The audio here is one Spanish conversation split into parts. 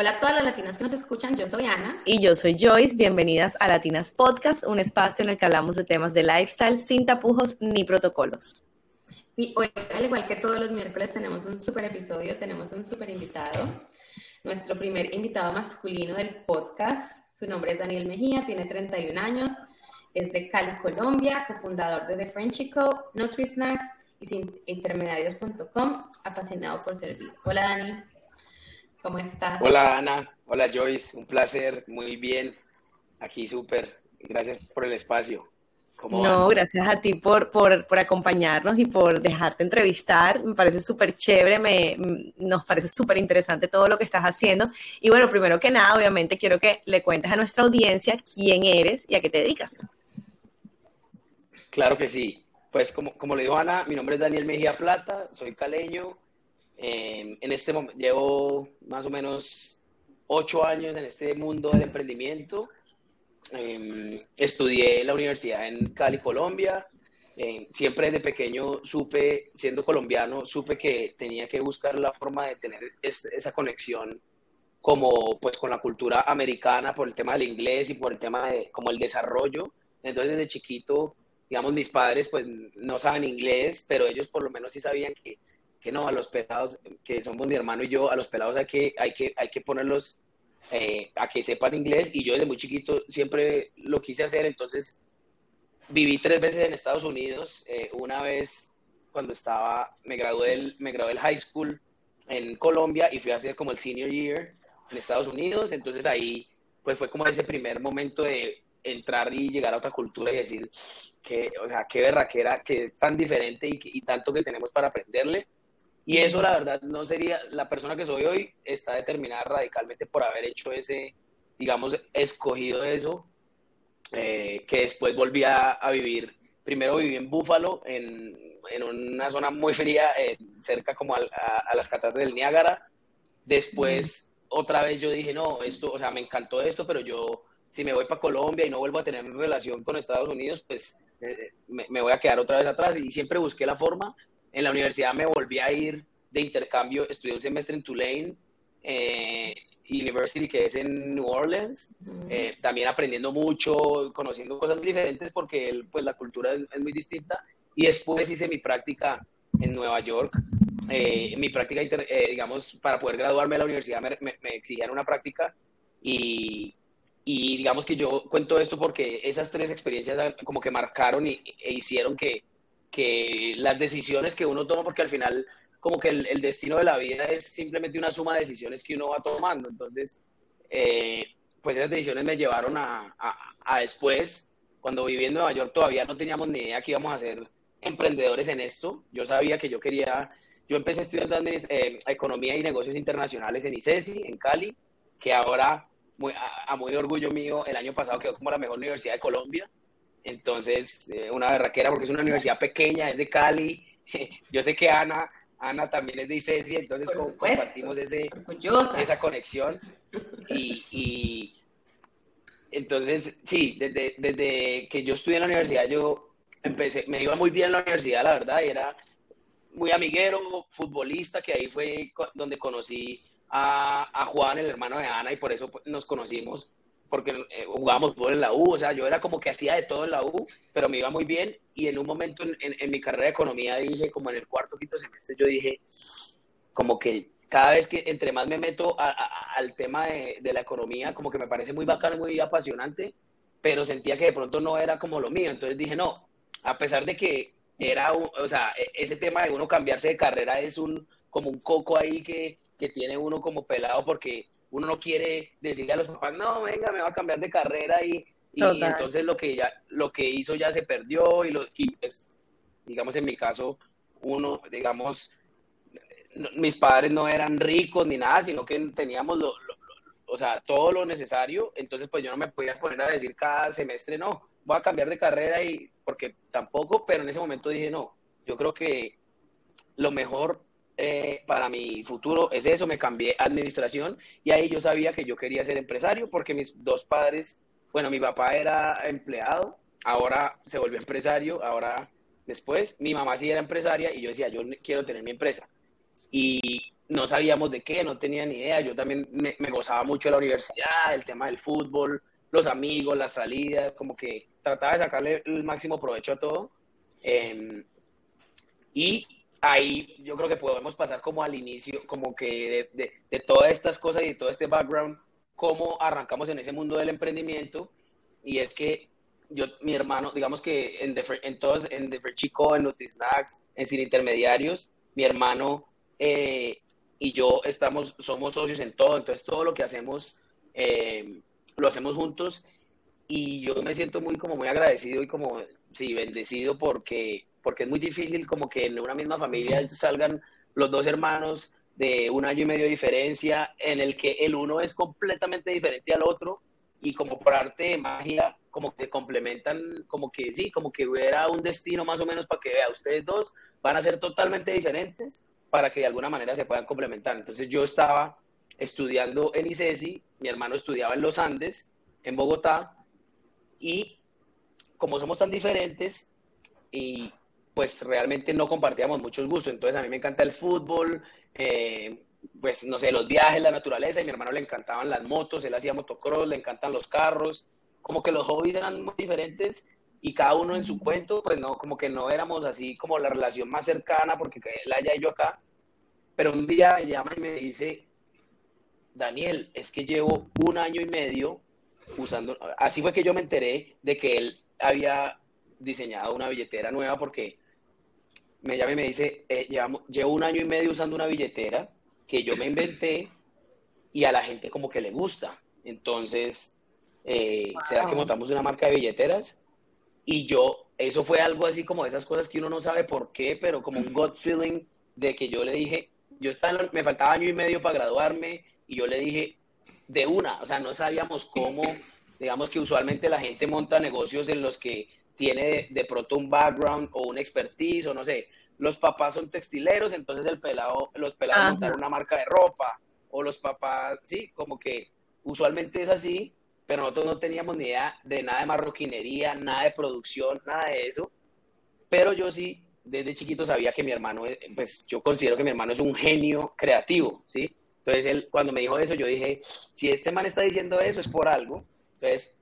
Hola a todas las latinas que nos escuchan, yo soy Ana. Y yo soy Joyce, bienvenidas a Latinas Podcast, un espacio en el que hablamos de temas de lifestyle sin tapujos ni protocolos. Y hoy, al igual que todos los miércoles, tenemos un super episodio, tenemos un super invitado, nuestro primer invitado masculino del podcast. Su nombre es Daniel Mejía, tiene 31 años, es de Cali, Colombia, cofundador de The Frenchy Co, Nutri Snacks y intermediarios.com, apasionado por servir. Hola Dani. ¿Cómo estás? Hola Ana, hola Joyce, un placer, muy bien, aquí súper, gracias por el espacio. no, gracias a ti por, por, por, acompañarnos y por dejarte entrevistar. Me parece súper chévere, me, nos parece súper interesante todo lo que estás haciendo. Y bueno, primero que nada, obviamente quiero que le cuentes a nuestra audiencia quién eres y a qué te dedicas. Claro que sí. Pues como, como le dijo Ana, mi nombre es Daniel Mejía Plata, soy caleño, Em, en este momento llevo más o menos ocho años en este mundo del emprendimiento. Eh, estudié en la universidad en Cali, Colombia. Em, siempre desde pequeño supe, siendo colombiano, supe que tenía que buscar la forma de tener esa conexión como pues con la cultura americana por el tema del inglés y por el tema de como el desarrollo. Entonces desde chiquito, digamos, mis padres pues no saben inglés, pero ellos por lo menos sí sabían que que no, a los pelados, que somos mi hermano y yo, a los pelados hay que, hay que, hay que ponerlos eh, a que sepan inglés. Y yo desde muy chiquito siempre lo quise hacer, entonces viví tres veces en Estados Unidos, eh, una vez cuando estaba, me gradué, del, me gradué del high school en Colombia y fui a hacer como el senior year en Estados Unidos, entonces ahí pues fue como ese primer momento de entrar y llegar a otra cultura y decir que, o sea, qué berraquera, que es tan diferente y, y tanto que tenemos para aprenderle. Y eso, la verdad, no sería, la persona que soy hoy está determinada radicalmente por haber hecho ese, digamos, escogido eso, eh, que después volví a, vivir, primero viví en Búfalo, en, en una zona muy fría, cerca como a, a, las cataratas del Niágara. Después, otra vez yo dije, no, esto, o sea, me encantó esto, pero yo, si me voy para Colombia y no vuelvo a tener relación con Estados Unidos, pues eh, me, me voy a quedar otra vez atrás. Y siempre busqué la forma en la universidad me volví a ir de intercambio, estudié un semestre en Tulane eh, University, que es en New Orleans, eh, también aprendiendo mucho, conociendo cosas muy diferentes porque pues, la cultura es, muy distinta. Y después hice mi práctica en Nueva York. Eh, mi práctica, digamos, para poder graduarme de la universidad me, me, exigían una práctica y, y, digamos que yo cuento esto porque esas tres experiencias como que marcaron y, e hicieron que, que las decisiones que uno toma, porque al final como que el, destino de la vida es simplemente una suma de decisiones que uno va tomando. Entonces, eh, pues esas decisiones me llevaron a, a, después, cuando viví en Nueva York todavía no teníamos ni idea que íbamos a ser emprendedores en esto. Yo sabía que yo quería, yo empecé estudiando eh, Economía y Negocios Internacionales en ICESI, en Cali, que ahora, muy, a muy orgullo mío, el año pasado quedó como la mejor universidad de Colombia. Entonces, eh, una berraquera porque es una universidad pequeña, es de Cali. Yo sé que Ana, Ana también es de ICESI, entonces compartimos ese, esa conexión. Y, entonces, sí, desde, desde que yo estudié en la universidad, yo empecé, me iba muy bien en la universidad, la verdad, y era muy amiguero, futbolista, que ahí fue donde conocí a, a Juan, el hermano de Ana, y por eso pues, nos conocimos porque eh, jugábamos fútbol en la U, o sea, yo era como que hacía de todo en la U, pero me iba muy bien. Y en un momento en, en, mi carrera de economía dije, como en el cuarto, quinto semestre, yo dije, como que cada vez que entre más me meto al tema de, de, la economía, como que me parece muy bacano, muy apasionante, pero sentía que de pronto no era como lo mío, entonces dije, no, a pesar de que era, o sea, e, ese tema de uno cambiarse de carrera es un, como un coco ahí que, que tiene uno como pelado porque uno no quiere decirle a los papás, no, venga, me va a cambiar de carrera y, y entonces lo que, ya, lo que hizo ya se perdió y, lo, y pues, digamos, en mi caso, uno, digamos, mis padres no eran ricos ni nada, sino que teníamos lo, o sea, todo lo necesario, entonces pues yo no me podía poner a decir cada semestre, no, voy a cambiar de carrera y porque tampoco, pero en ese momento dije, no, yo creo que lo mejor eh, para mi futuro es eso, me cambié a administración y ahí yo sabía que yo quería ser empresario porque mis dos padres, bueno, mi papá era empleado, ahora se volvió empresario, ahora después, mi mamá sí era empresaria y yo decía, yo quiero tener mi empresa. Y, no sabíamos de qué, no tenía ni idea. Yo también me, gozaba mucho de la universidad, el tema del fútbol, los amigos, las salidas, como que trataba de sacarle el máximo provecho a todo. Em, y ahí yo creo que podemos pasar como al inicio, como que de, de, todas estas cosas y de todo este background, cómo arrancamos en ese mundo del emprendimiento. Y es que yo, mi hermano, digamos que en, en todos, en The Chico, en NutriSnacks, en Sin Intermediarios, mi hermano eh, y yo estamos, somos socios en todo, entonces todo lo que hacemos eh, lo hacemos juntos y yo me siento muy como muy agradecido y como sí bendecido porque porque es muy difícil como que en una misma familia salgan los dos hermanos de un año y medio de diferencia en el que el uno es completamente diferente al otro y como por arte de magia como que se complementan como que sí como que hubiera un destino más o menos para que vea ustedes dos van a ser totalmente diferentes para que de alguna manera se puedan complementar. Entonces yo estaba estudiando en ICESI, mi hermano estudiaba en los Andes, en Bogotá, y como somos tan diferentes, y pues realmente no compartíamos muchos gustos. Entonces a mí me encanta el fútbol, eh, pues no sé, los viajes, la naturaleza, y a mi hermano le encantaban las motos, él hacía motocross, le encantan los carros, como que los hobbies eran muy diferentes y cada uno en su cuento, pues no, como que no éramos así como la relación más cercana, porque él allá y yo acá. Pero un día me llama y me dice, Daniel, es que llevo un año y medio usando, así fue que yo me enteré de que él había diseñado una billetera nueva porque me llama y me dice, eh, llevo un año y medio usando una billetera que yo me inventé y a la gente como que le gusta. Entonces, eh, ¿será que montamos una marca de billeteras? Y yo, eso fue algo así como de esas cosas que uno no sabe por qué, pero como un gut feeling de que yo le dije, yo estaba, me faltaba año y medio para graduarme y yo le dije de una, o sea, no sabíamos cómo, digamos que usualmente la gente monta negocios en los que tiene de, pronto un background o un expertise o no sé, los papás son textileros, entonces el pelado, los pelados montan una marca de ropa o los papás, sí, como que usualmente es así pero nosotros no teníamos ni idea de nada de marroquinería, nada de producción, nada de eso. Pero yo sí, desde chiquito sabía que mi hermano, pues yo considero que mi hermano es un genio creativo, ¿sí? Entonces él, cuando me dijo eso, yo dije, si este man está diciendo eso es por algo. Entonces,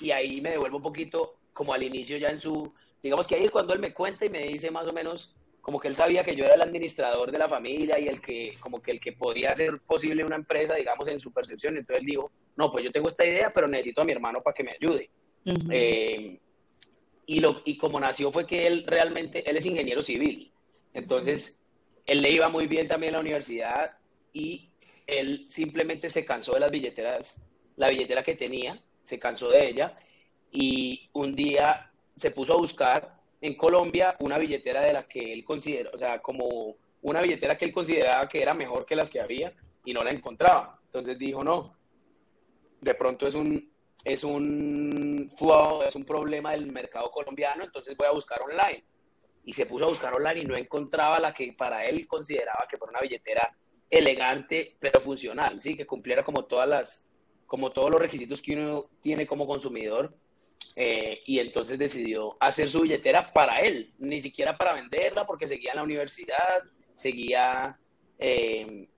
y ahí me devuelvo un poquito como al inicio ya en su, digamos que ahí es cuando él me cuenta y me dice más o menos como que él sabía que yo era el administrador de la familia y el que, como que el que podía hacer posible una empresa, digamos, en su percepción. Entonces él dijo, no, pues yo tengo esta idea, pero necesito a mi hermano para que me ayude. Eh, y, lo, y como nació fue que él realmente, él es ingeniero civil, entonces él le iba muy bien también a la universidad y él simplemente se cansó de las billeteras, la billetera que tenía, se cansó de ella y un día se puso a buscar en Colombia una billetera de la que él considera, o sea, como una billetera que él consideraba que era mejor que las que había y no la encontraba. Entonces dijo, no, de pronto es un, es un es un problema del mercado colombiano, entonces voy a buscar online. Y se puso a buscar online y no encontraba la que para él consideraba que fuera una billetera elegante, pero funcional, sí, que cumpliera como todas las, como todos los requisitos que uno tiene como consumidor. Eh, y entonces decidió hacer su billetera para él, ni siquiera para venderla, porque seguía en la universidad, seguía eh,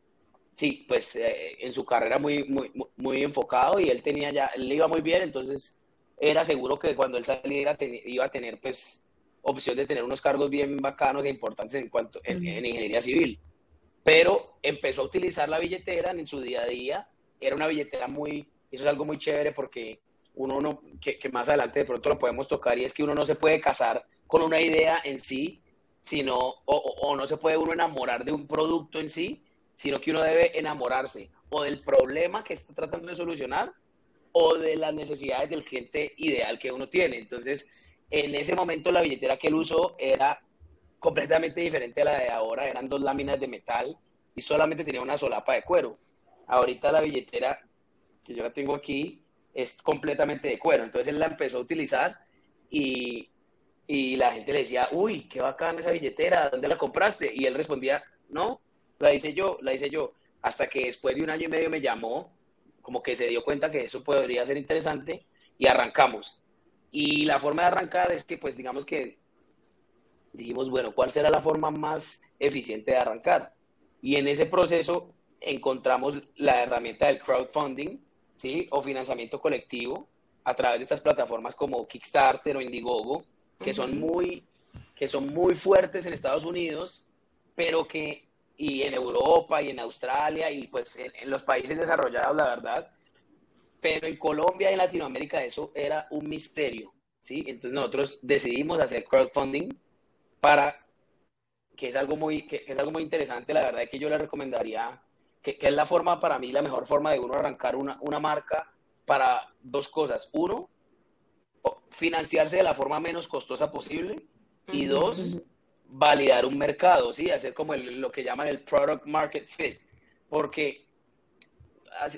sí, pues eh, en su carrera muy, muy, muy enfocado y él tenía ya, le iba muy bien, entonces era seguro que cuando él saliera iba a tener pues opción de tener unos cargos bien bacanos e importantes en cuanto en, ingeniería civil. Pero empezó a utilizar la billetera en su día a día. Era una billetera muy, eso es algo muy chévere porque uno no, que, que más adelante de pronto lo podemos tocar y es que uno no se puede casar con una idea en sí, sino, o, o no se puede uno enamorar de un producto en sí, sino que uno debe enamorarse o del problema que está tratando de solucionar o de las necesidades del cliente ideal que uno tiene. Entonces, en ese momento la billetera que él usó era completamente diferente a la de ahora, eran dos láminas de metal y solamente tenía una solapa de cuero. Ahorita la billetera que yo la tengo aquí es completamente de cuero, entonces él la empezó a utilizar y, y la gente le decía, uy, qué bacán esa billetera, ¿dónde la compraste? Y él respondía, no, la hice yo, la hice yo. Hasta que después de un año y medio me llamó, como que se dio cuenta que eso podría ser interesante y arrancamos. Y la forma de arrancar es que, pues, digamos que dijimos, bueno, ¿cuál será la forma más eficiente de arrancar? Y en ese proceso encontramos la herramienta del crowdfunding, ¿sí? O financiamiento colectivo a través de estas plataformas como Kickstarter o Indiegogo, que son muy que son muy fuertes en Estados Unidos, pero que y en Europa y en Australia y pues en, los países desarrollados, la verdad. Pero en Colombia y en Latinoamérica eso era un misterio, ¿sí? Entonces nosotros decidimos hacer crowdfunding para que es algo muy, que, es algo muy interesante, la verdad es que yo le recomendaría, que, que, es la forma para mí, la mejor forma de uno arrancar una, una marca para dos cosas. Uno, financiarse de la forma menos costosa posible. Y dos, validar un mercado, ¿sí? Hacer como lo que llaman el product market fit. Porque,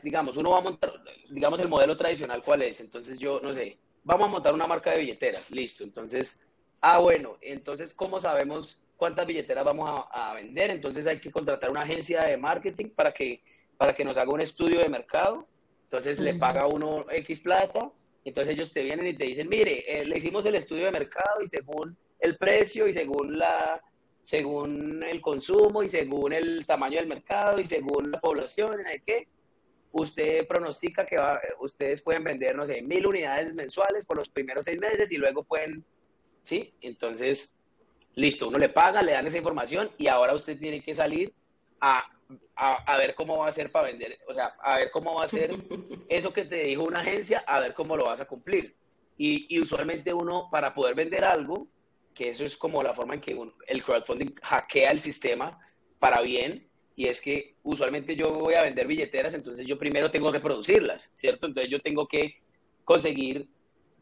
digamos, uno va a montar, digamos, el modelo tradicional, ¿cuál es? Entonces yo, no sé, vamos a montar una marca de billeteras, listo. Entonces, ah, bueno, entonces, ¿cómo sabemos cuántas billeteras vamos a, vender? Entonces hay que contratar una agencia de marketing para que, para que nos haga un estudio de mercado. Entonces le paga uno X plata. Entonces ellos te vienen y te dicen, mire, eh, le hicimos el estudio de mercado y según el precio y según la según el consumo y según el tamaño del mercado y según la población, ¿de qué? Usted pronostica que ustedes pueden vender, no sé, mil unidades mensuales por los primeros seis meses y luego pueden, ¿sí? Entonces, listo, uno le paga, le dan esa información y ahora usted tiene que salir a, a, ver cómo va a ser para vender, o sea, a ver cómo va a ser eso que te dijo una agencia, a ver cómo lo vas a cumplir. Y, y usualmente uno, para poder vender algo, que eso es como la forma en que el crowdfunding hackea el sistema para bien, y es que usualmente yo voy a vender billeteras, entonces yo primero tengo que producirlas, ¿cierto? Entonces yo tengo que conseguir,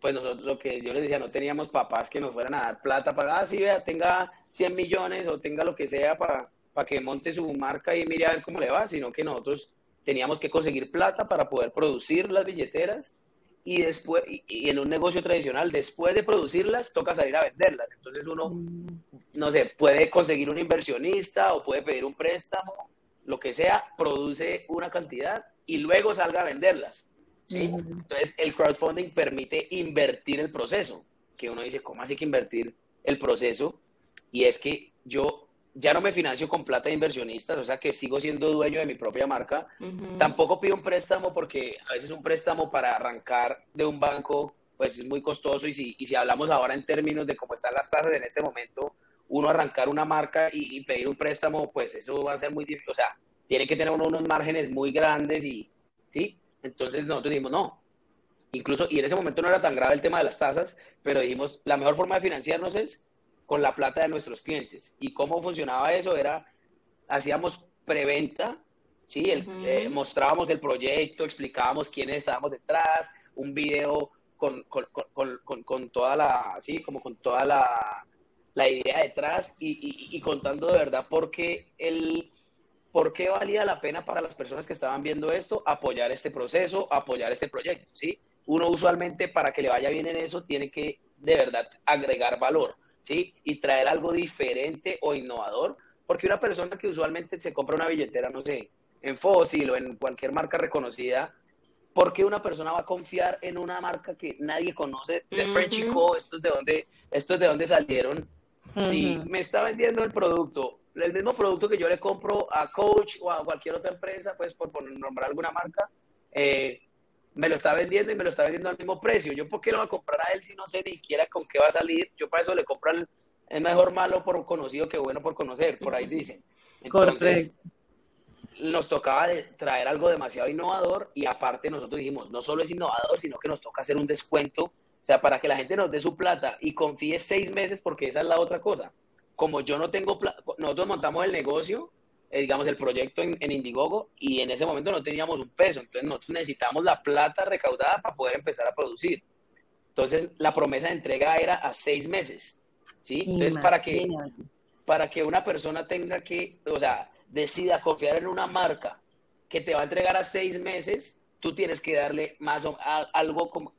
pues nosotros, lo que yo les decía, no teníamos papás que nos fueran a dar plata para, ah, sí, vea, tenga 100 millones o tenga lo que sea para, para que monte su marca y mire a ver cómo le va, sino que nosotros teníamos que conseguir plata para poder producir las billeteras y después, y en un negocio tradicional, después de producirlas, toca salir a venderlas. Entonces uno, mm. no sé, puede conseguir un inversionista o puede pedir un préstamo, lo que sea, produce una cantidad y luego salga a venderlas. ¿Sí? Mm. Entonces el crowdfunding permite invertir el proceso, que uno dice, ¿cómo así que invertir el proceso? Y es que yo ya no me financio con plata de inversionistas, o sea que sigo siendo dueño de mi propia marca. Tampoco pido un préstamo porque a veces un préstamo para arrancar de un banco pues es muy costoso y si, y si hablamos ahora en términos de cómo están las tasas en este momento, uno arrancar una marca y, pedir un préstamo, pues eso va a ser muy difícil, o sea, tiene que tener uno unos márgenes muy grandes y, ¿sí? Entonces nosotros dijimos, no, incluso, y en ese momento no era tan grave el tema de las tasas, pero dijimos, la mejor forma de financiarnos es con la plata de nuestros clientes. ¿Y cómo funcionaba eso? Era, hacíamos preventa, ¿sí? Eh, mostrábamos el proyecto, explicábamos quiénes estábamos detrás, un video con, con, con, con toda la, sí, como con toda la, la idea detrás y, y, contando de verdad por qué, el, por qué valía la pena para las personas que estaban viendo esto apoyar este proceso, apoyar este proyecto, ¿sí? Uno usualmente para que le vaya bien en eso tiene que de verdad agregar valor. ¿sí? Y traer algo diferente o innovador, porque una persona que usualmente se compra una billetera, no sé, en Fossil o en cualquier marca reconocida, ¿por qué una persona va a confiar en una marca que nadie conoce? De Frenchy Co, estos de dónde, estos de dónde salieron. Si me está vendiendo el producto, el mismo producto que yo le compro a Coach o a cualquier otra empresa, pues por, nombrar alguna marca, eh, me lo está vendiendo y me lo está vendiendo al mismo precio. Yo, ¿por qué lo voy a comprar a él si no sé ni siquiera con qué va a salir? Yo para eso le compro al, es mejor malo por conocido que bueno por conocer, por ahí dicen. Entonces, nos tocaba traer algo demasiado innovador y aparte nosotros dijimos, no solo es innovador, sino que nos toca hacer un descuento, o sea, para que la gente nos dé su plata y confíe seis meses porque esa es la otra cosa. Como yo no tengo plata, nosotros montamos el negocio eh, digamos, el proyecto en, Indiegogo y en ese momento no teníamos un peso, entonces nosotros necesitábamos la plata recaudada para poder empezar a producir. Entonces, la promesa de entrega era a seis meses, ¿sí? Entonces, para que, para que una persona tenga que, o sea, decida confiar en una marca que te va a entregar a seis meses, tú tienes que darle más o, algo como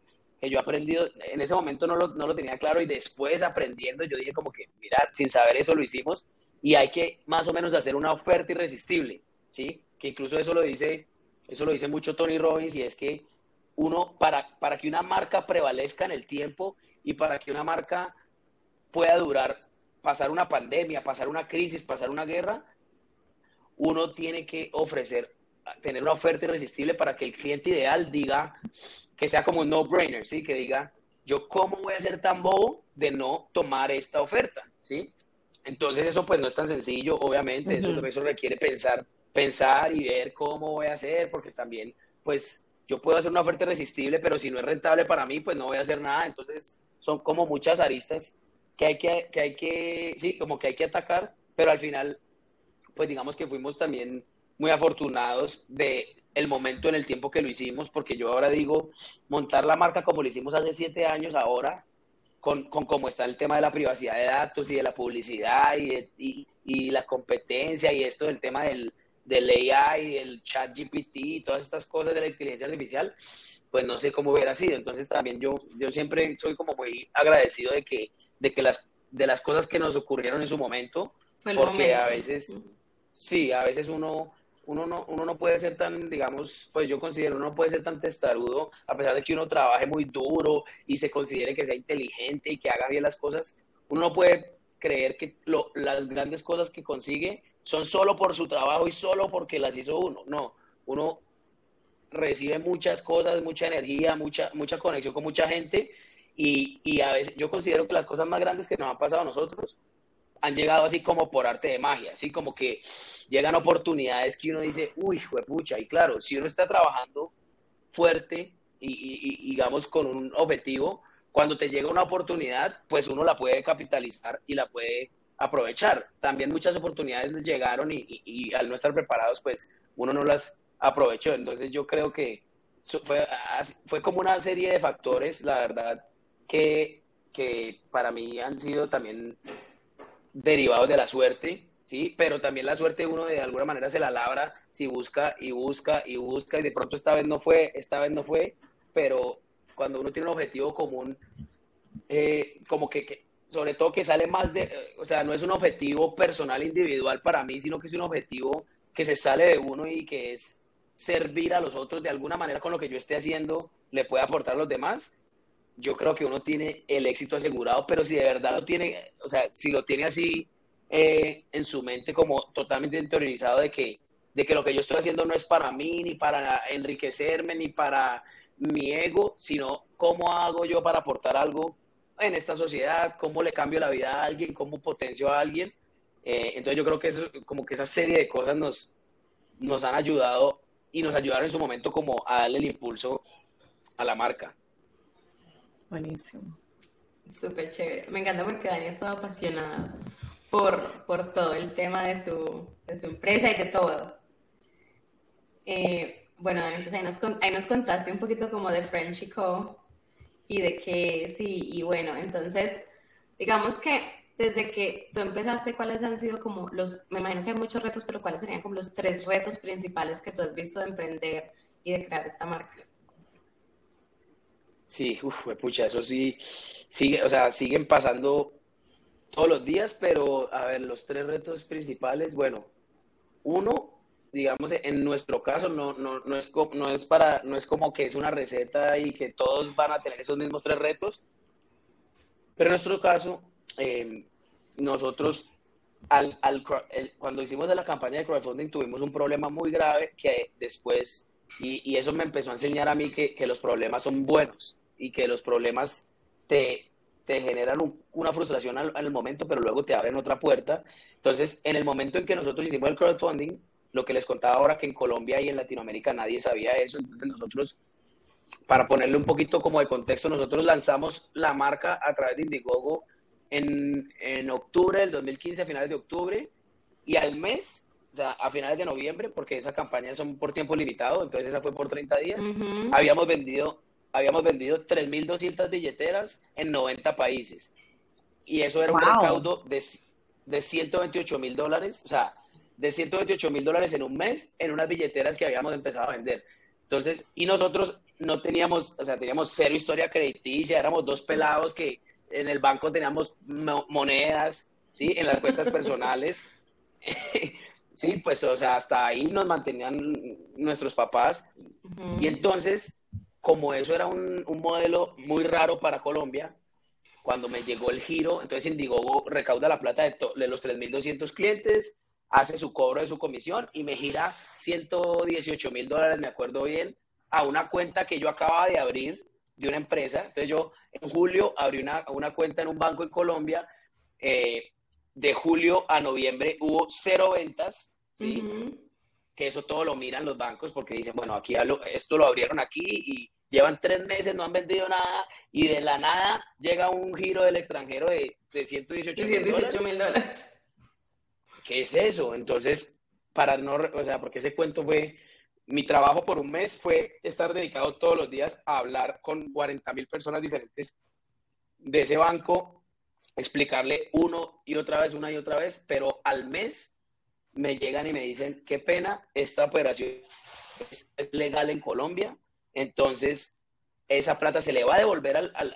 que yo he aprendido, en ese momento no lo, no lo tenía claro y después aprendiendo yo dije como que, mira, sin saber eso lo hicimos, y hay que más o menos hacer una oferta irresistible, ¿sí? Que incluso eso lo dice, eso lo dice mucho Tony Robbins y es que uno, para, para que una marca prevalezca en el tiempo y para que una marca pueda durar, pasar una pandemia, pasar una crisis, pasar una guerra, uno tiene que ofrecer, tener una oferta irresistible para que el cliente ideal diga, que sea como un no-brainer, ¿sí? Que diga, yo cómo voy a ser tan bobo de no tomar esta oferta, ¿sí? Entonces eso pues no es tan sencillo, obviamente, eso, eso requiere pensar, pensar y ver cómo voy a hacer, porque también pues yo puedo hacer una oferta irresistible, pero si no es rentable para mí, pues no voy a hacer nada. Entonces son como muchas aristas que hay que, que hay que, sí, como que hay que atacar, pero al final, pues digamos que fuimos también muy afortunados de el momento en el tiempo que lo hicimos, porque yo ahora digo, montar la marca como lo hicimos hace siete años, ahora, con, con cómo está el tema de la privacidad de datos y de la publicidad y, y, y la competencia y esto del tema del, del AI, el chat GPT, todas estas cosas de la inteligencia artificial, pues no sé cómo hubiera sido. Entonces también yo, yo siempre soy como muy agradecido de que, de que las, de las cosas que nos ocurrieron en su momento, porque a veces, sí, a veces uno uno no, uno no puede ser tan, digamos, pues yo considero, uno no puede ser tan testarudo, a pesar de que uno trabaje muy duro y se considere que sea inteligente y que haga bien las cosas, uno no puede creer que lo, las grandes cosas que consigue son solo por su trabajo y solo porque las hizo uno. No, uno recibe muchas cosas, mucha energía, mucha, mucha conexión con mucha gente y, y a veces yo considero que las cosas más grandes que nos han pasado a nosotros han llegado así como por arte de magia, así como que llegan oportunidades que uno dice, uy, pucha, y claro, si uno está trabajando fuerte y, digamos con un objetivo, cuando te llega una oportunidad, pues uno la puede capitalizar y la puede aprovechar. También muchas oportunidades llegaron y, y al no estar preparados, pues uno no las aprovechó. Entonces yo creo que fue, fue como una serie de factores, la verdad, que, que para mí han sido también derivados de la suerte, ¿sí? Pero también la suerte uno de alguna manera se la labra si busca y busca y busca y de pronto esta vez no fue, esta vez no fue, pero cuando uno tiene un objetivo común, eh, como que, sobre todo que sale más de, o sea, no es un objetivo personal individual para mí, sino que es un objetivo que se sale de uno y que es servir a los otros de alguna manera con lo que yo esté haciendo, le puede aportar a los demás, yo creo que uno tiene el éxito asegurado, pero si de verdad lo tiene, o sea, si lo tiene así eh, en su mente como totalmente interiorizado de que, de que lo que yo estoy haciendo no es para mí, ni para enriquecerme, ni para mi ego, sino cómo hago yo para aportar algo en esta sociedad, cómo le cambio la vida a alguien, cómo potencio a alguien. Eh, entonces yo creo que eso, como que esa serie de cosas nos, nos han ayudado y nos ayudaron en su momento como a darle el impulso a la marca. Buenísimo. Súper chévere. Me encanta porque Dani es todo apasionado por, por todo el tema de su, de su empresa y de todo. Eh, bueno, Dani, entonces ahí nos, ahí nos contaste un poquito como de French Co. y de que sí, y bueno, entonces, digamos que desde que tú empezaste, ¿cuáles han sido como los, me imagino que hay muchos retos, pero cuáles serían como los tres retos principales que tú has visto de emprender y de crear esta marca? Sí, uff, pucha, eso sí, sigue, o sea, siguen pasando todos los días, pero a ver, los tres retos principales, bueno, uno, digamos, en nuestro caso no, no, no, es, no, es para, no es como que es una receta y que todos van a tener esos mismos tres retos, pero en nuestro caso, em, nosotros, al, al, cuando hicimos la campaña de crowdfunding, tuvimos un problema muy grave que después y, eso me empezó a enseñar a mí que, los problemas son buenos y que los problemas te, te generan una frustración al, al, momento, pero luego te abren otra puerta. Entonces, en el momento en que nosotros hicimos el crowdfunding, lo que les contaba ahora que en Colombia y en Latinoamérica nadie sabía eso, entonces nosotros, para ponerle un poquito como de contexto, nosotros lanzamos la marca a través de Indiegogo en, en octubre del 2015, a finales de octubre, y al mes o sea, a finales de noviembre, porque esas campañas son por tiempo limitado, entonces esa fue por 30 días, habíamos vendido habíamos vendido 3.200 billeteras en 90 países. Y eso era un recaudo de, de 128 mil dólares, o sea, de 128 mil dólares en un mes en unas billeteras que habíamos empezado a vender. Entonces, y nosotros no teníamos, o sea, teníamos cero historia crediticia, éramos dos pelados que en el banco teníamos monedas, ¿sí? En las cuentas personales. Sí, pues, o sea, hasta ahí nos mantenían nuestros papás. Y entonces, como eso era un, un, modelo muy raro para Colombia, cuando me llegó el giro, entonces Indiegogo recauda la plata de, de los 3.200 clientes, hace su cobro de su comisión y me gira 118 mil dólares, me acuerdo bien, a una cuenta que yo acababa de abrir de una empresa. Entonces yo en julio abrí una, una cuenta en un banco en Colombia. Eh, de julio a noviembre hubo cero ventas, ¿sí? Que eso todo lo miran los bancos porque dicen, bueno, aquí esto lo abrieron aquí y llevan tres meses, no han vendido nada y de la nada llega un giro del extranjero de, de 118 mil dólares. ¿Qué es eso? Entonces, para no, o sea, porque ese cuento fue, mi trabajo por un mes fue estar dedicado todos los días a hablar con 40 mil personas diferentes de ese banco, explicarle uno y otra vez, una y otra vez, pero al mes me llegan y me dicen, qué pena, esta operación es legal en Colombia, entonces esa plata se le va a devolver al,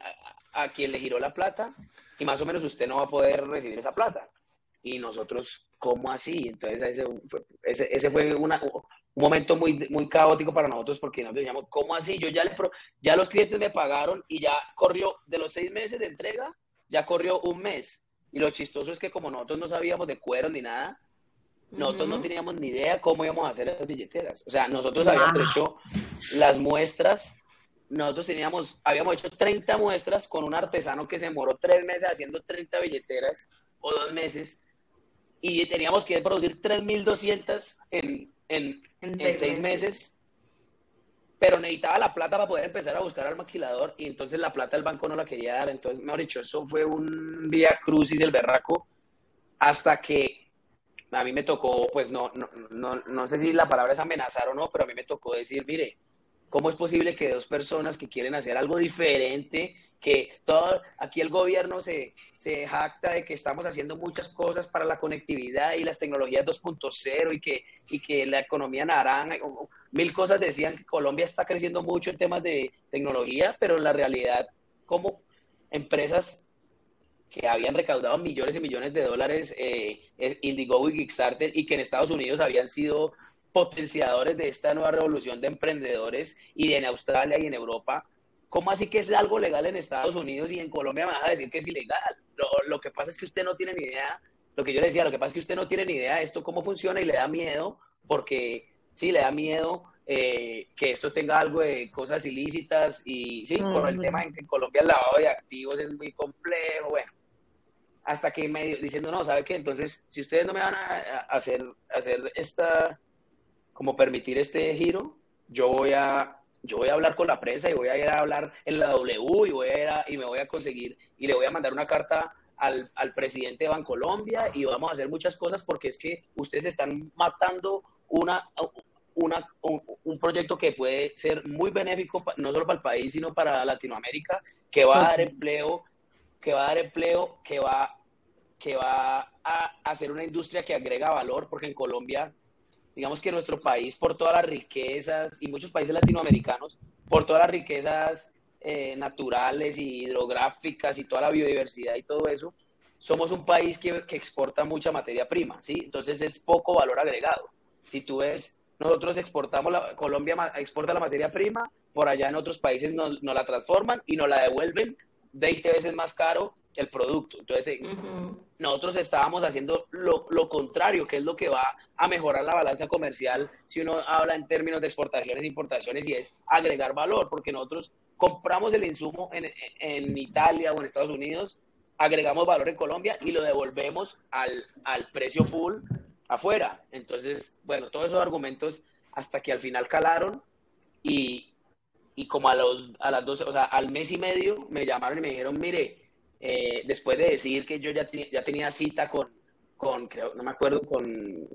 a quien le giró la plata y más o menos usted no va a poder recibir esa plata. Y nosotros, ¿cómo así? Entonces ese, ese, ese fue una, un momento muy, muy caótico para nosotros porque nos decíamos, ¿cómo así? Yo ya, le, ya los clientes me pagaron y ya corrió de los seis meses de entrega, ya corrió un mes. Y lo chistoso es que como nosotros no sabíamos de cuero ni nada, nosotros no teníamos ni idea cómo íbamos a hacer las billeteras. O sea, nosotros habíamos hecho las muestras, nosotros teníamos, habíamos hecho 30 muestras con un artesano que se demoró tres meses haciendo 30 billeteras o dos meses y teníamos que producir 3.200 en, en, en, seis, seis meses. Pero necesitaba la plata para poder empezar a buscar al maquilador y entonces la plata el banco no la quería dar. Entonces, mejor dicho, eso fue un vía crucis del berraco hasta que a mí me tocó, pues no, no, no, no sé si la palabra es amenazar o no, pero a mí me tocó decir, mire, ¿cómo es posible que dos personas que quieren hacer algo diferente, que todo, aquí el gobierno se, se jacta de que estamos haciendo muchas cosas para la conectividad y las tecnologías 2.0 y que, y que la economía naranja, mil cosas decían que Colombia está creciendo mucho en temas de tecnología, pero la realidad, como empresas que habían recaudado millones y millones de dólares eh, Indiegogo y Kickstarter y que en Estados Unidos habían sido potenciadores de esta nueva revolución de emprendedores y en Australia y en Europa. ¿Cómo así que es algo legal en Estados Unidos y en Colombia me vas a decir que es ilegal? Lo, lo, que pasa es que usted no tiene ni idea, lo que yo le decía, lo que pasa es que usted no tiene ni idea de esto cómo funciona y le da miedo porque sí, le da miedo eh, que esto tenga algo de cosas ilícitas y sí, por el tema en que en Colombia el lavado de activos es muy complejo, bueno, hasta que me diciendo, no, ¿sabe qué? Entonces, si ustedes no me van a hacer, hacer esta, como permitir este giro, yo voy a, yo voy a hablar con la prensa y voy a ir a hablar en la W y, voy a ir a, y me voy a conseguir y le voy a mandar una carta al, al presidente de Bancolombia y vamos a hacer muchas cosas porque es que ustedes están matando una, una, un, un, proyecto que puede ser muy benéfico no solo para el país, sino para Latinoamérica, que va a dar empleo, que va a dar empleo, que va que va a hacer una industria que agrega valor, porque en Colombia, digamos que nuestro país, por todas las riquezas, y muchos países latinoamericanos, por todas las riquezas eh, naturales hidrográficas y toda la biodiversidad y todo eso, somos un país que, que, exporta mucha materia prima, ¿sí? Entonces es poco valor agregado. Si tú ves, nosotros exportamos, la, Colombia exporta la materia prima, por allá en otros países nos, nos la transforman y nos la devuelven 20 veces más caro el producto. Entonces, nosotros estábamos haciendo lo, lo, contrario, que es lo que va a mejorar la balanza comercial si uno habla en términos de exportaciones e importaciones y es agregar valor, porque nosotros compramos el insumo en, en Italia o en Estados Unidos, agregamos valor en Colombia y lo devolvemos al, al precio full afuera. Entonces, bueno, todos esos argumentos hasta que al final calaron y, y como a, los, a las 12, o sea, al mes y medio me llamaron y me dijeron, mire, eh, después de decir que yo ya, ya tenía cita con, con, creo, no me acuerdo, con,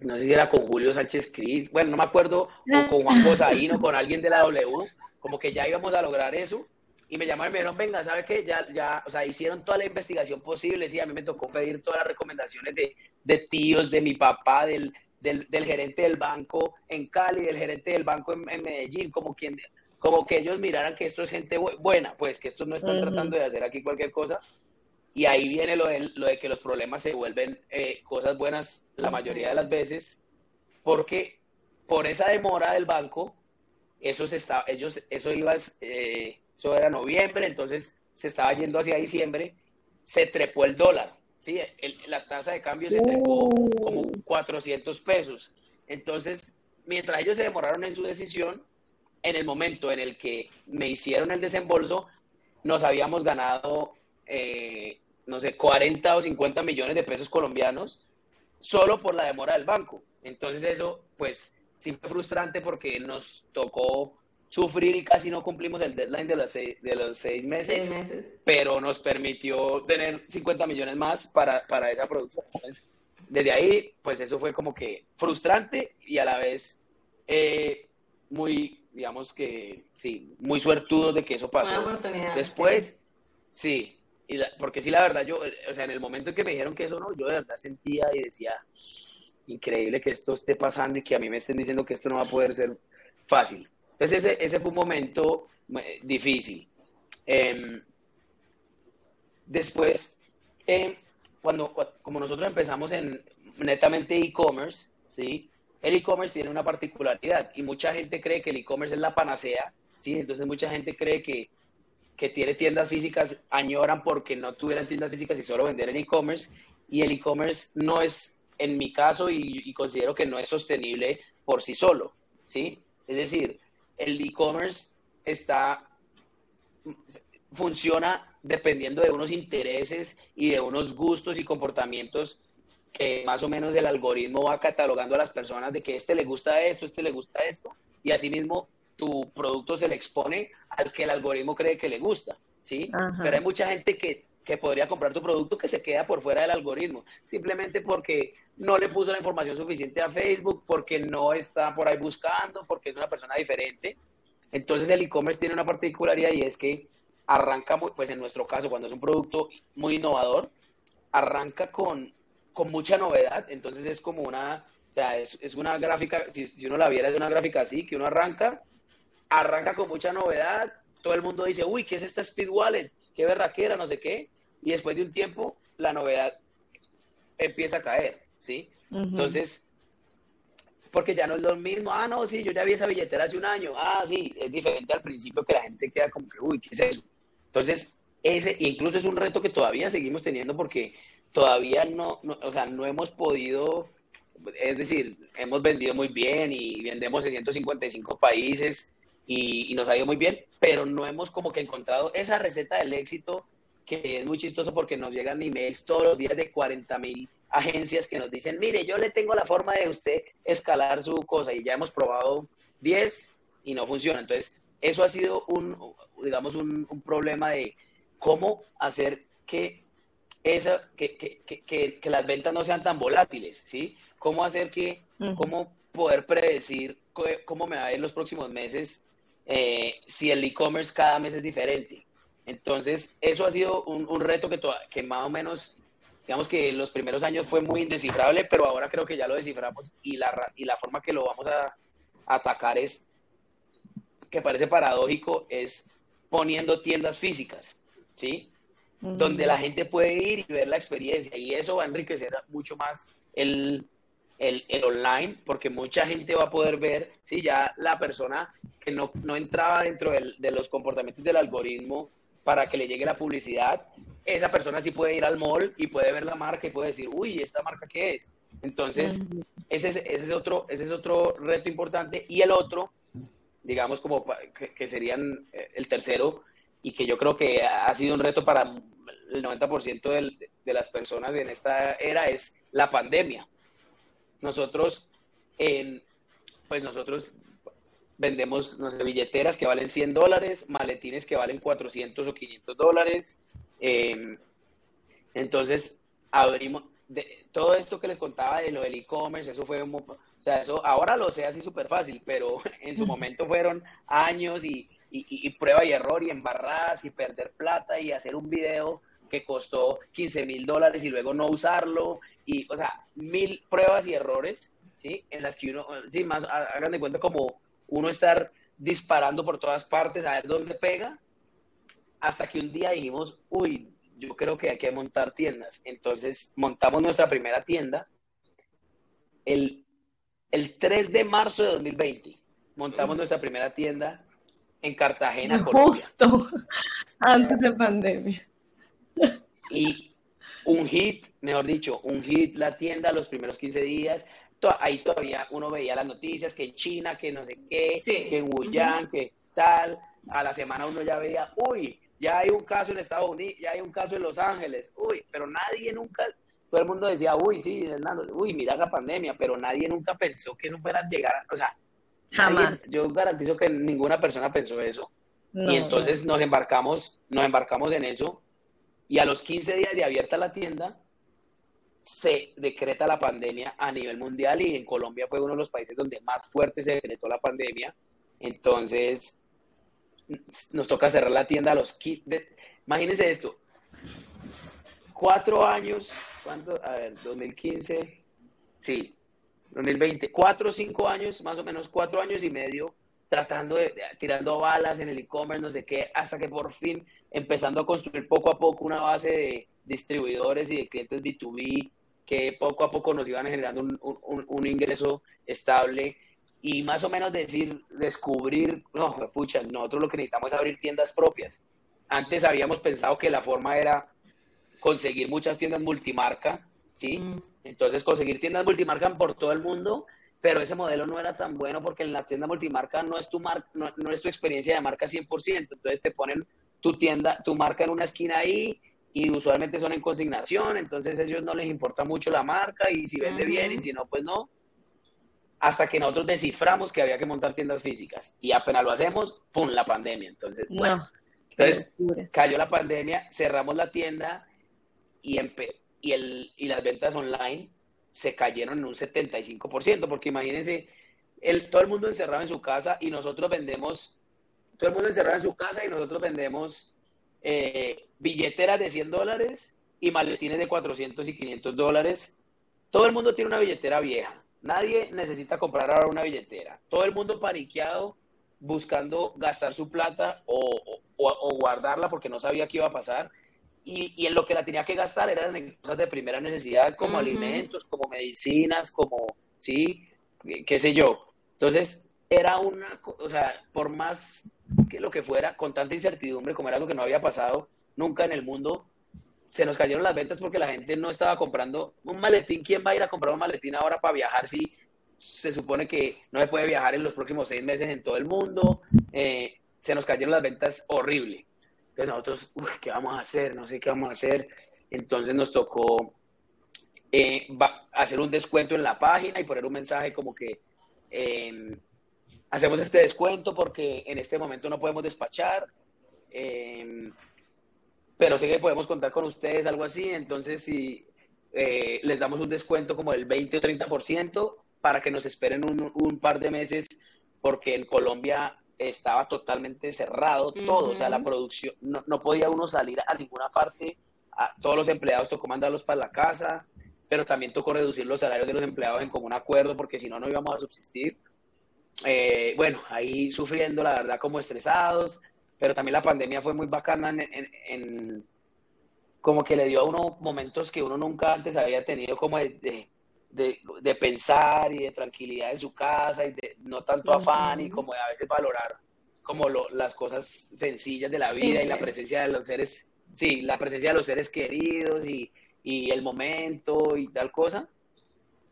no sé si era con Julio Sánchez Cris, bueno, no me acuerdo, o con Juan Cosaíno, con alguien de la W, como que ya íbamos a lograr eso. Y me llamaron y me dijeron, venga, ¿sabe qué? Ya, ya, o sea, hicieron toda la investigación posible, sí, a mí me tocó pedir todas las recomendaciones de, de tíos, de mi papá, del, del, del, gerente del banco en Cali, del gerente del banco en, en Medellín, como quien, como que ellos miraran que esto es gente buena, pues que estos no están tratando de hacer aquí cualquier cosa. Y ahí viene lo de, lo de que los problemas se vuelven eh, cosas buenas la mayoría de las veces, porque por esa demora del banco, eso, se estaba, ellos, eso, iba, eh, eso era noviembre, entonces se estaba yendo hacia diciembre, se trepó el dólar. ¿sí? la tasa de cambio se trepó como 400 pesos. Entonces, mientras ellos se demoraron en su decisión, en el momento en el que me hicieron el desembolso, nos habíamos ganado, eh, no sé, 40 o 50 millones de pesos colombianos solo por la demora del banco. Entonces eso, pues, sí fue frustrante porque nos tocó sufrir y casi no cumplimos el deadline de los seis, de los seis meses, pero nos permitió tener 50 millones más para, para esa producción. desde ahí, pues eso fue como que frustrante y a la vez eh, muy, digamos que, sí, muy suertudo de que eso pasó. Después, sí, y porque sí, la verdad, yo, o sea, en el momento en que me dijeron que eso no, yo de verdad sentía y decía, increíble que esto esté pasando y que a mí me estén diciendo que esto no va a poder ser fácil. Entonces ese, ese fue un momento eh, difícil. Em, después, em, cuando, como nosotros empezamos en netamente e-commerce, ¿sí? El e-commerce tiene una particularidad y mucha gente cree que el e-commerce es la panacea, ¿sí? Entonces mucha gente cree que, que tiene tiendas físicas, añoran porque no tuvieran tiendas físicas y solo vender en e-commerce y el e-commerce no es, en mi caso, y, y considero que no es sostenible por sí solo, ¿sí? Es decir, el e-commerce está funciona dependiendo de unos intereses y de unos gustos y comportamientos que más o menos el algoritmo va catalogando a las personas de que este le gusta esto, este le gusta esto, y asimismo tu producto se le expone al que el algoritmo cree que le gusta, ¿sí? Pero hay mucha gente que, que podría comprar tu producto que se queda por fuera del algoritmo, simplemente porque no le puso la información suficiente a Facebook porque no está por ahí buscando, porque es una persona diferente. Entonces el e-commerce tiene una particularidad y es que arranca, pues en nuestro caso, cuando es un producto muy innovador, arranca con, con mucha novedad, entonces es como una, o sea, es, es una gráfica, si, si, uno la viera es una gráfica así, que uno arranca, arranca con mucha novedad, todo el mundo dice, uy, ¿qué es esta Speed Wallet? ¿Qué era No sé qué, y después de un tiempo la novedad empieza a caer. ¿sí? Entonces, porque ya no es lo mismo, ah, no, sí, yo ya vi esa billetera hace un año, ah, sí, es diferente al principio que la gente queda como que, uy, ¿qué es eso? Entonces, ese incluso es un reto que todavía seguimos teniendo porque todavía no, o sea, no hemos podido, es decir, hemos vendido muy bien y vendemos en 155 países y, y nos ha ido muy bien, pero no hemos como que encontrado esa receta del éxito que es muy chistoso porque nos llegan emails todos los días de 40 mil agencias que nos dicen, mire, yo le tengo la forma de usted escalar su cosa y ya hemos probado 10 y no funciona. Entonces, eso ha sido un, digamos, un, problema de cómo hacer que, esa, que, que, que, que, las ventas no sean tan volátiles, ¿sí? Cómo hacer que, cómo poder predecir cómo me va a ir los próximos meses eh, si el e-commerce cada mes es diferente. Entonces, eso ha sido un, un reto que, que más o menos digamos que los primeros años fue muy indescifrable, pero ahora creo que ya lo desciframos y la, y la forma que lo vamos a, atacar es, que parece paradójico, es poniendo tiendas físicas, ¿sí? Donde la gente puede ir y ver la experiencia y eso va a enriquecer mucho más el, el, el, online, porque mucha gente va a poder ver, si ya la persona que no, no entraba dentro del, de los comportamientos del algoritmo para que le llegue la publicidad, esa persona sí puede ir al mall y puede ver la marca y puede decir, uy, ¿esta marca qué es? Entonces, ese, es, ese, es otro, ese es otro reto importante. Y el otro, digamos, como que, serían eh, el tercero, y que yo creo que ha sido un reto para el 90% del, de las personas en esta era, es la pandemia. Nosotros, pues nosotros vendemos, no sé, billeteras que valen 100 dólares, maletines que valen 400 o 500 dólares, Em, entonces, abrimos, de, todo esto que les contaba de lo del e-commerce, eso fue, o sea, eso ahora lo sé así súper fácil, pero en su momento fueron años y, y, prueba y error y embarradas y perder plata y hacer un video que costó 15 mil dólares y luego no usarlo y, o sea, mil pruebas y errores, ¿sí? En las que uno, sí, más hagan de cuenta como uno estar disparando por todas partes a ver dónde pega hasta que un día dijimos, uy, yo creo que hay que montar tiendas. Entonces montamos nuestra primera tienda el, el 3 de marzo de 2020. Montamos nuestra primera tienda en Cartagena, Justo antes de pandemia. Y un hit, mejor dicho, un hit la tienda los primeros 15 días. Ahí todavía uno veía las noticias que en China, que no sé qué, que en Wuhan, que tal. A la semana uno ya veía, uy, ya hay un caso en Estados Unidos, ya hay un caso en Los Ángeles, uy, pero nadie nunca, todo el mundo decía, uy, sí, uy, mira esa pandemia, pero nadie nunca pensó que eso fuera a llegar, o sea, jamás. yo garantizo que ninguna persona pensó eso. y entonces nos embarcamos, nos embarcamos en eso y a los 15 días de abierta la tienda, se decreta la pandemia a nivel mundial y en Colombia fue uno de los países donde más fuerte se decretó la pandemia. Entonces, nos toca cerrar la tienda a los... Imagínense esto. Cuatro años, ¿cuánto? A ver, 2015, sí, 2020, cuatro o cinco años, más o menos cuatro años y medio, tratando de, tirando balas en el e-commerce, no sé qué, hasta que por fin empezando a construir poco a poco una base de distribuidores y de clientes B2B que poco a poco nos iban generando un, ingreso estable y más o menos decir, descubrir, no, pucha, nosotros lo que necesitamos es abrir tiendas propias. Antes habíamos pensado que la forma era conseguir muchas tiendas multimarca, ¿sí? Mm. Entonces conseguir tiendas multimarca por todo el mundo, pero ese modelo no era tan bueno porque en la tienda multimarca no es tu, mar, no, no es tu experiencia de marca 100%, entonces te ponen tu tienda, tu marca en una esquina ahí y usualmente son en consignación, entonces a ellos no les importa mucho la marca y si vende bien y si no, pues no. Hasta que nosotros desciframos que había que montar tiendas físicas y apenas lo hacemos, ¡pum! la pandemia. Entonces, bueno, entonces cayó la pandemia, cerramos la tienda y, y, el, y las ventas online se cayeron en un 75%, porque imagínense, el, todo el mundo encerrado en su casa y nosotros vendemos todo el mundo encerrado en su casa y nosotros vendemos eh, billeteras de 100 dólares y maletines de 400 y 500 dólares. Todo el mundo tiene una billetera vieja. Nadie necesita comprar ahora una billetera. Todo el mundo paniqueado buscando gastar su plata o, guardarla porque no sabía qué iba a pasar. Y, en lo que la tenía que gastar eran cosas de primera necesidad como alimentos, como medicinas, como, sí, qué sé yo. Entonces, era una, o sea, por más que lo que fuera, con tanta incertidumbre, como era algo que no había pasado nunca en el mundo, se nos cayeron las ventas porque la gente no estaba comprando un maletín. ¿Quién va a ir a comprar un maletín ahora para viajar si se supone que no se puede viajar en los próximos seis meses en todo el mundo? Eh, se nos cayeron las ventas horrible. Entonces nosotros, ¿qué vamos a hacer? No sé qué vamos a hacer. Entonces nos tocó eh, hacer un descuento en la página y poner un mensaje como que eh, hacemos este descuento porque en este momento no podemos despachar, em, pero sé que podemos contar con ustedes, algo así, entonces si eh, les damos un descuento como del 20 o 30% para que nos esperen un, par de meses, porque en Colombia estaba totalmente cerrado todo, o sea, la producción, no, no, podía uno salir a ninguna parte, a, todos los empleados tocó mandarlos para la casa, pero también tocó reducir los salarios de los empleados en común acuerdo, porque si no, no íbamos a subsistir. Eh, bueno, ahí sufriendo, la verdad, como estresados, pero también la pandemia fue muy bacana en, como que le dio a uno momentos que uno nunca antes había tenido como de, de, pensar y de tranquilidad en su casa y de no tanto afán y como de a veces valorar como las cosas sencillas de la vida y la presencia de los seres, sí, la presencia de los seres queridos y, y el momento y tal cosa.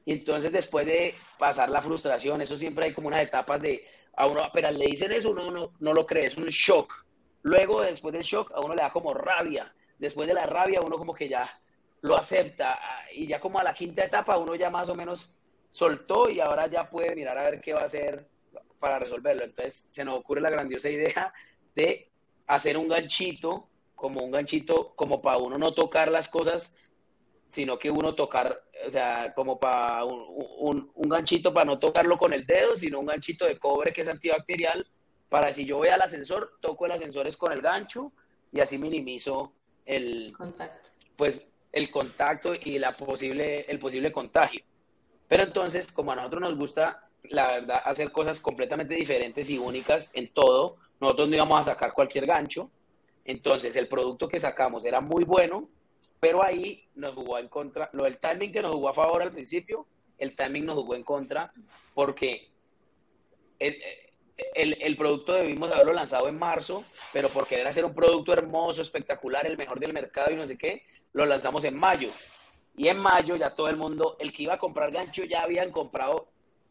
Y entonces después de pasar la frustración, eso siempre hay como unas etapas de, a uno apenas le dicen eso, uno no, no lo cree, es un shock. Luego, después del shock, a uno le da como rabia. Después de la rabia, uno como que ya lo acepta. Y ya como a la quinta etapa, uno ya más o menos soltó y ahora ya puede mirar a ver qué va a hacer para resolverlo. Entonces se nos ocurre la grandiosa idea de hacer un ganchito, como un ganchito, como para uno no tocar las cosas, sino que uno tocar o sea, como para un, ganchito para no tocarlo con el dedo, sino un ganchito de cobre que es antibacterial, para si yo voy al ascensor, toco el ascensor es con el gancho y así minimizo el contacto. Pues el contacto y la posible, el posible contagio. Pero entonces, como a nosotros nos gusta, la verdad, hacer cosas completamente diferentes y únicas en todo, nosotros no íbamos a sacar cualquier gancho. Entonces, el producto que sacamos era muy bueno, pero ahí nos jugó en contra, lo del timing que nos jugó a favor al principio, el timing nos jugó en contra porque el, el, el, producto debimos haberlo lanzado en marzo, pero por querer hacer un producto hermoso, espectacular, el mejor del mercado y no sé qué, lo lanzamos en mayo. Y en mayo ya todo el mundo, el que iba a comprar gancho, ya habían comprado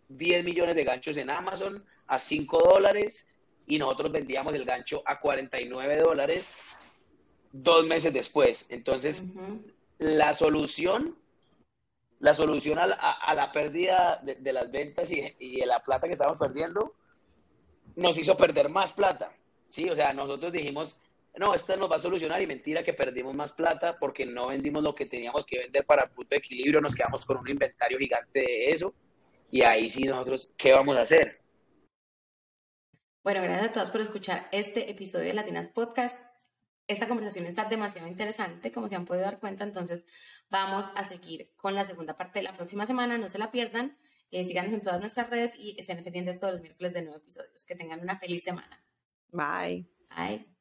10 millones de ganchos en Amazon a 5 dólares y nosotros vendíamos el gancho a 49 dólares dos meses después. Entonces, la solución, la solución a la, pérdida de, las ventas y, y, de la plata que estábamos perdiendo, nos hizo perder más plata. Sí, o sea, nosotros dijimos, no, esta nos va a solucionar y mentira que perdimos más plata porque no vendimos lo que teníamos que vender para el punto de equilibrio, nos quedamos con un inventario gigante de eso y ahí sí nosotros, ¿qué vamos a hacer? Bueno, gracias a todos por escuchar este episodio de Latinas Podcast. Esta conversación está demasiado interesante, como se han podido dar cuenta, entonces vamos a seguir con la segunda parte de la próxima semana, no se la pierdan, eh, síganos en todas nuestras redes y estén pendientes todos los miércoles de nuevos episodios. Que tengan una feliz semana. Bye. Bye.